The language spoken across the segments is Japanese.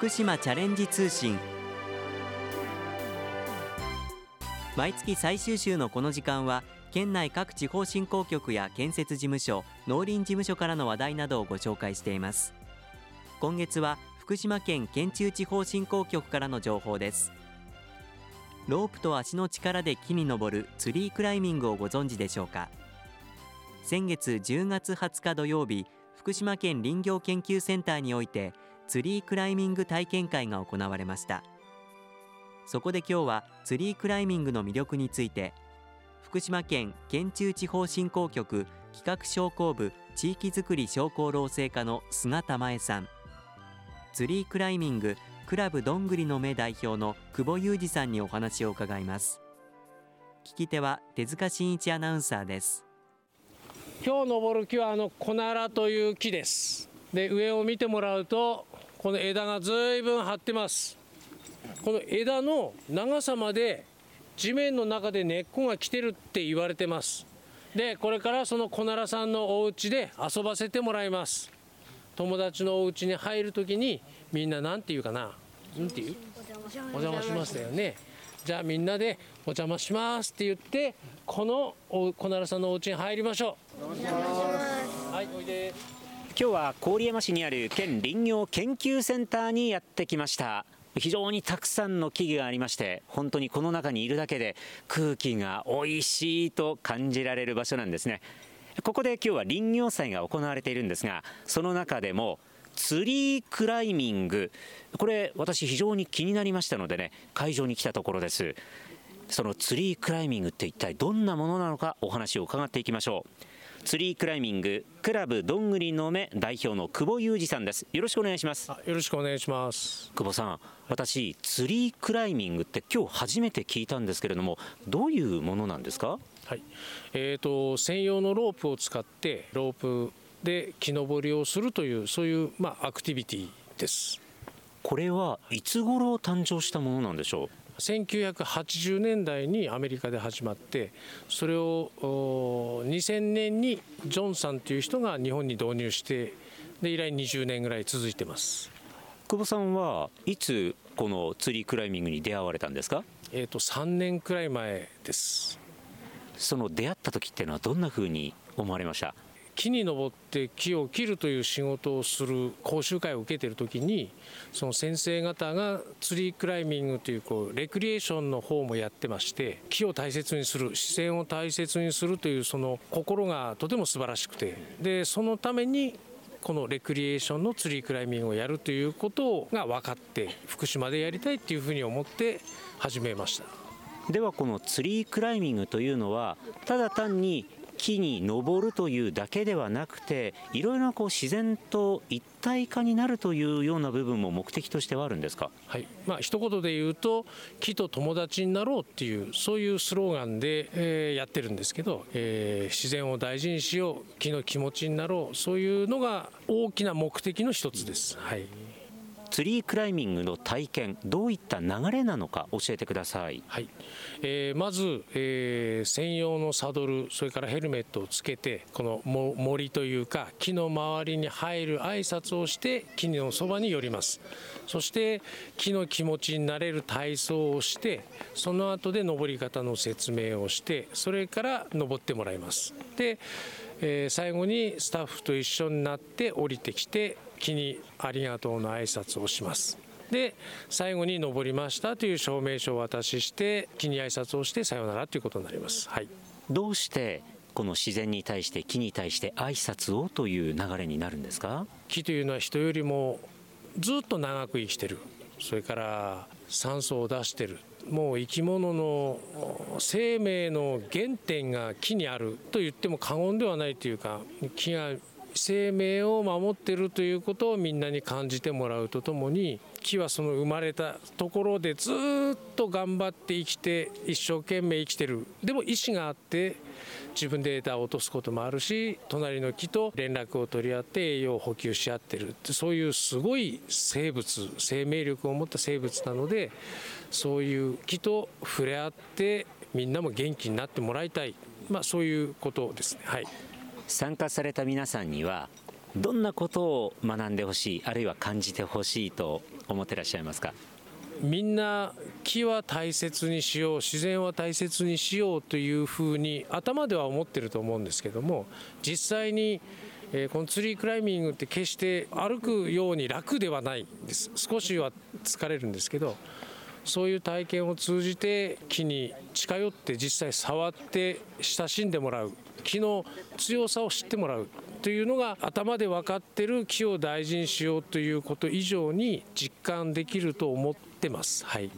福島チャレンジ通信。毎月最終週のこの時間は県内各地方振興局や建設事務所農林事務所からの話題などをご紹介しています。今月は福島県県中地方振興局からの情報です。ロープと足の力で木に登るツリークライミングをご存知でしょうか。先月10月20日土曜日福島県林業研究センターにおいてツリークライミング体験会が行われました。そこで今日はツリークライミングの魅力について福島県県中地方振興局企画商工部地域づくり商工労政課の菅玉江さんツリークライミングクラブどんぐりの目代表の久保裕二さんにお話を伺います。聞き手は手塚真一アナウンサーです。今日登る木はあのコナラという木です。で上を見てもらうとこの枝がずいぶん張ってます。この枝の長さまで地面の中で根っこが来てるって言われてます。でこれからそのコナラさんのお家で遊ばせてもらいます。友達のお家に入るときにみんな何て言うかな。何て言う？お邪魔しますだよね。じゃあみんなでお邪魔しますって言ってこの小奈良さんのお家に入りましょう。はいおいで。今日は郡山市にある県林業研究センターにやってきました。非常にたくさんの木々がありまして本当にこの中にいるだけで空気が美味しいと感じられる場所なんですね。ここで今日は林業祭が行われているんですがその中でもツリークライミング。これ私非常に気になりましたのでね会場に来たところです。そのツリークライミングって一体どんなものなのかお話を伺っていきましょう。ツリークライミングクラブどんぐりの目代表の久保裕二さんです。よろしくお願いします。よろしくお願いします。久保さん私ツリークライミングって今日初めて聞いたんですけれどもどういうものなんですか？はい。えーと、専用のロープを使ってロープで木登りをするというそういう、まあ、アクティビティです。これはいつ頃誕生したものなんでしょう？1980年代にアメリカで始まってそれを2000年にジョンさんという人が日本に導入してで以来20年ぐらい続いてます。久保さんはいつこのツリークライミングに出会われたんですか？えーと3年くらい前です。その出会った時っていうのはどんなふうに思われました？木に登って木を切るという仕事をする講習会を受けてる時にその先生方がツリークライミングというこうレクリエーションの方もやってまして木を大切にする自然を大切にするというその心がとても素晴らしくてでそのためにこのレクリエーションのツリークライミングをやるということが分かって福島でやりたいっていうふうに思って始めました。ではこのツリークライミングというのはただ単に木に登るというだけではなくていろいろなこう自然と一体化になるというような部分も目的としてはあるんですか、はい。まあ一言で言うと木と友達になろうっていうそういうスローガンで、えー、やってるんですけど、えー、自然を大事にしよう木の気持ちになろうそういうのが大きな目的の一つです。はい。ツリークライミングの体験どういった流れなのか教えてください、はい。えー、まず、えー、専用のサドルそれからヘルメットをつけてこの森というか木の周りに入る挨拶をして木のそばに寄ります。そして木の気持ちになれる体操をしてその後で登り方の説明をしてそれから登ってもらいます。で、えー、最後にスタッフと一緒になって降りてきて木にありがとうの挨拶をします。で最後に登りましたという証明書を渡しして木に挨拶をしてさようならということになります、はい、どうしてこの自然に対して木に対して挨拶をという流れになるんですか？木というのは人よりもずっと長く生きてる。それから酸素を出してるもう生き物の生命の原点が木にあると言っても過言ではないというか木が生命を守ってるということをみんなに感じてもらうとともに木はその生まれたところでずっと頑張って生きて一生懸命生きてる。でも意志があって自分で枝を落とすこともあるし隣の木と連絡を取り合って栄養を補給し合ってる。ってそういうすごい生物生命力を持った生物なのでそういう木と触れ合ってみんなも元気になってもらいたい、まあ、そういうことですね。はい。参加された皆さんにはどんなことを学んでほしいあるいは感じてほしいと思ってらっしゃいますか？みんな木は大切にしよう自然は大切にしようというふうに頭では思ってると思うんですけども実際にこのツリークライミングって決して歩くように楽ではないです。少しは疲れるんですけどそういう体験を通じて木に近寄って実際触って親しんでもらう木の強さを知ってもらう。というのが頭で分かってる木を大事にしようということ以上に実感できると思ってます。はい、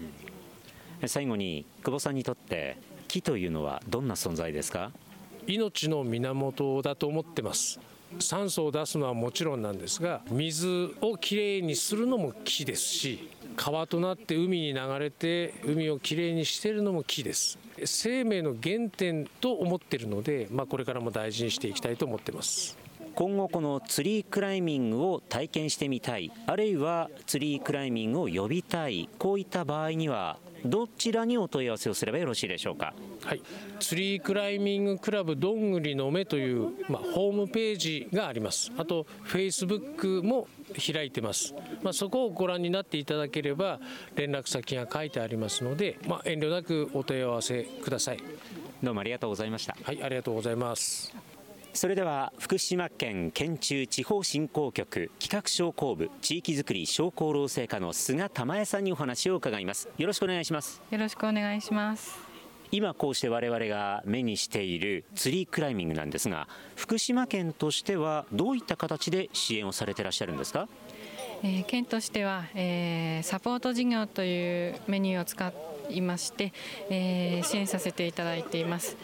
最後に久保さんにとって木というのはどんな存在ですか？命の源だと思ってます。酸素を出すのはもちろんなんですが水をきれいにするのも木ですし川となって海に流れて海をきれいにしているのも木です。生命の原点と思っているので、まあ、これからも大事にしていきたいと思ってます今後このツリークライミングを体験してみたいあるいはツリークライミングを呼びたいこういった場合にはどちらにお問い合わせをすればよろしいでしょうか？はい、ツリークライミングクラブどんぐりの目という、まあ、ホームページがあります。あと、フェイスブックも開いてます。まあ、そこをご覧になっていただければ、連絡先が書いてありますので、まあ、遠慮なくお問い合わせください。どうもありがとうございました。はい、ありがとうございます。それでは福島県県中地方振興局企画商工部地域づくり商工労政課の菅玉江さんにお話を伺います。よろしくお願いします。よろしくお願いします。今こうして我々が目にしているツリークライミングなんですが福島県としてはどういった形で支援をされていらっしゃるんですか？えー、県としては、えー、サポート事業というメニューを使いまして、えー、支援させていただいています。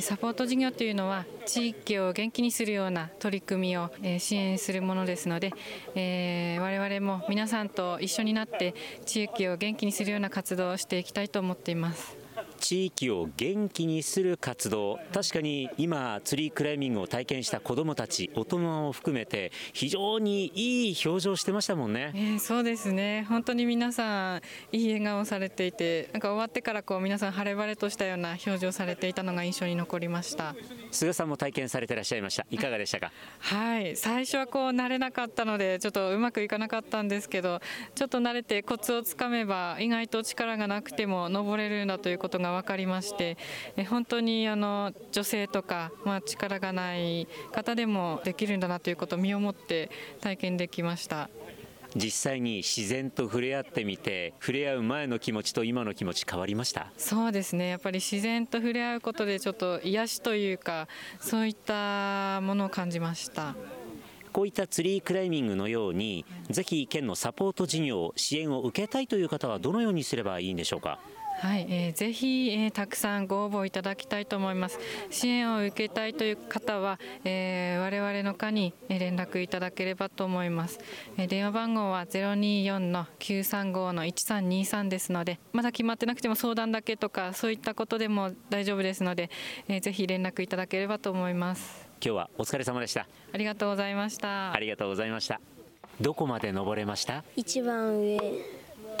サポート事業というのは地域を元気にするような取り組みを支援するものですので、えー、我々も皆さんと一緒になって地域を元気にするような活動をしていきたいと思っています。地域を元気にする活動。確かに今ツリークライミングを体験した子どもたち大人を含めて非常にいい表情してましたもんね、えー、そうですね。本当に皆さんいい笑顔されていてなんか終わってからこう皆さん晴れ晴れとしたような表情されていたのが印象に残りました。菅さんも体験されていらっしゃいました。いかがでしたか？はい。最初はこう慣れなかったのでちょっとうまくいかなかったんですけどちょっと慣れてコツをつかめば意外と力がなくても登れるんだということが分かりまして本当にあの女性とか、まあ、力がない方でもできるんだなということを身をもって体験できました。実際に自然と触れ合ってみて触れ合う前の気持ちと今の気持ち変わりました？そうですね。やっぱり自然と触れ合うことでちょっと癒しというかそういったものを感じました。こういったツリークライミングのようにぜひ県のサポート事業支援を受けたいという方はどのようにすればいいんでしょうか？はい、えー、ぜひ、えー、たくさんご応募いただきたいと思います。支援を受けたいという方は、えー、我々の課に連絡いただければと思います。えー、電話番号は024の935の1323ですので、まだ決まってなくても相談だけとかそういったことでも大丈夫ですので、えー、ぜひ連絡いただければと思います。今日はお疲れ様でした。ありがとうございました。ありがとうございました。どこまで登れました？一番上。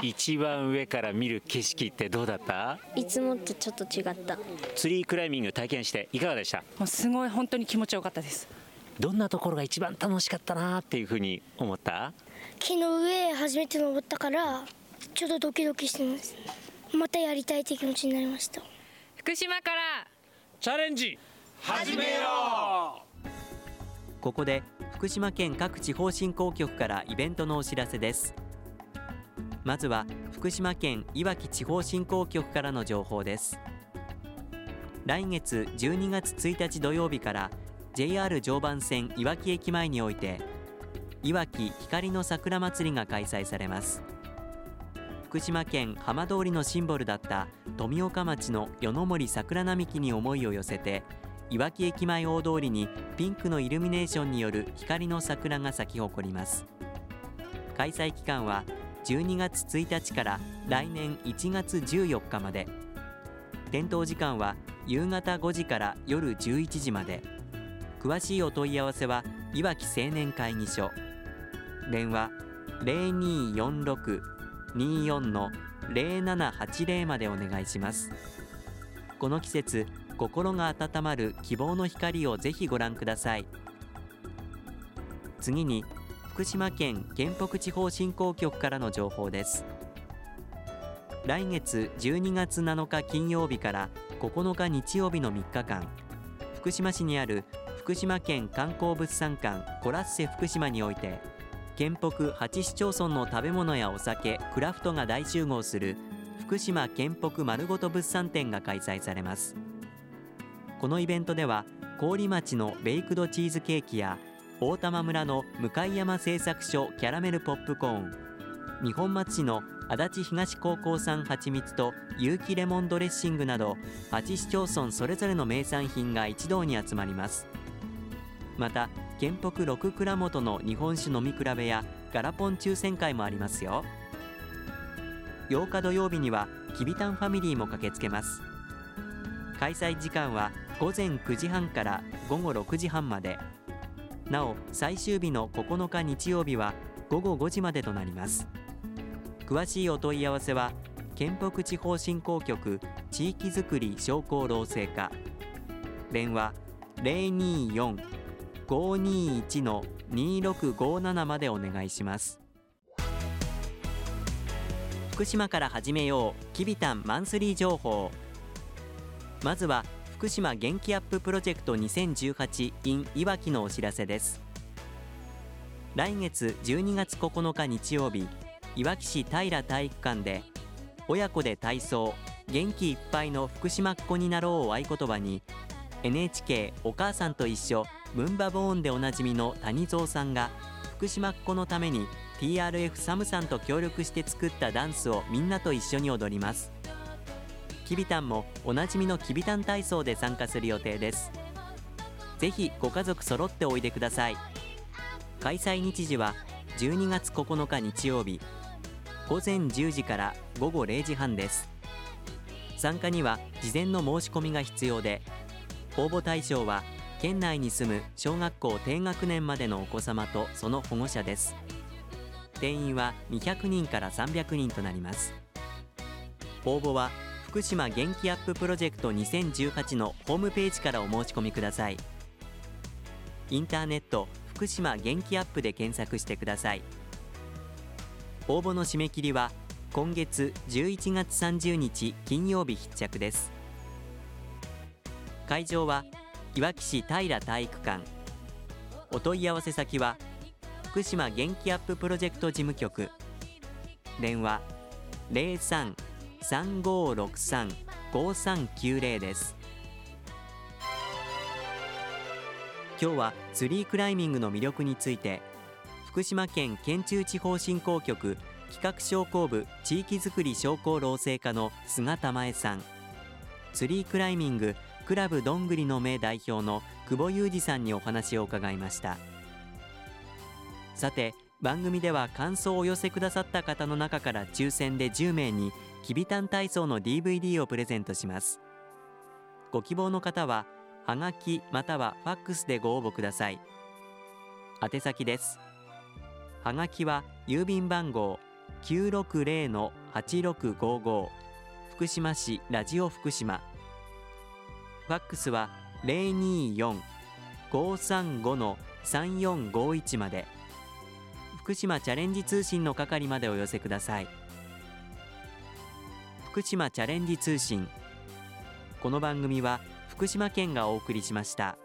一番上から見る景色ってどうだった？いつもとちょっと違った。ツリークライミング体験していかがでした？もうすごい本当に気持ちよかったです。どんなところが一番楽しかったなっていうふうに思った？木の上初めて登ったからちょっとドキドキしてます。またやりたいって気持ちになりました。福島から。チャレンジ始めよう。ここで福島県各地方振興局からイベントのお知らせですまずは福島県いわき地方振興局からの情報です。来月12月1日土曜日から JR 常磐線いわき駅前においていわき光の桜まつりが開催されます。福島県浜通りのシンボルだった富岡町の与の森桜並木に思いを寄せていわき駅前大通りにピンクのイルミネーションによる光の桜が咲き誇ります。開催期間は12月1日から来年1月14日まで。点灯時間は夕方5時から夜11時まで。詳しいお問い合わせはいわき青年会議所。電話0246-24-0780までお願いします。この季節心が温まる希望の光をぜひご覧ください。次に福島県県北地方振興局からの情報です。来月12月7日金曜日から9日日曜日の3日間福島市にある福島県観光物産館コラッセ福島において県北8市町村の食べ物やお酒クラフトが大集合する福島県北まるごと物産展が開催されます。このイベントでは郡町のベイクドチーズケーキや大玉村の向山製作所キャラメルポップコーン。二本松市の足立東高校産はちみつと有機レモンドレッシングなど8市町村それぞれの名産品が一堂に集まります。また県北6蔵元の日本酒飲み比べやガラポン抽選会もありますよ。8日土曜日にはきびたんファミリーも駆けつけます。開催時間は午前9時半から午後6時半まで。なお最終日の9日日曜日は午後5時までとなります。詳しいお問い合わせは県北地方振興局地域づくり商工労政課。電話024-521-2657までお願いします。福島から始めようきびたんマンスリー情報。まずは福島元気アッププロジェクト 2018in いわきのお知らせです。来月12月9日日曜日いわき市平体育館で親子で体操元気いっぱいの福島っ子になろうを合言葉に NHK お母さんと一緒ムンバボーンでおなじみの谷蔵さんが福島っ子のために TRF サムさんと協力して作ったダンスをみんなと一緒に踊ります。きびたんもおなじみのきびたん体操で参加する予定です。ぜひご家族揃っておいでください。開催日時は12月9日日曜日。午前10時から午後0時半です。参加には事前の申し込みが必要で応募対象は県内に住む小学校低学年までのお子様とその保護者です。定員は200人から300人となります。応募は福島元気アッププロジェクト2018のホームページからお申し込みください。インターネット福島元気アップで検索してください。応募の締め切りは今月11月30日金曜日必着です。会場はいわき市平体育館。お問い合わせ先は福島元気アッププロジェクト事務局。電話03 03-3563-5390です。今日はツリークライミングの魅力について福島県県中地方振興局企画商工部地域づくり商工労政課の菅玉江さん。ツリークライミングクラブどんぐりの名代表の久保裕二さんにお話を伺いました。さて番組では感想をお寄せくださった方の中から抽選で10名にきびたん体操の DVD をプレゼントします。ご希望の方ははがきまたはファックスでご応募ください。宛先です。はがきは郵便番号960-8655福島市ラジオ福島。ファックスは024-535-3451まで。福島チャレンジ通信の係までお寄せください。福島チャレンジ通信この番組は福島県がお送りしました。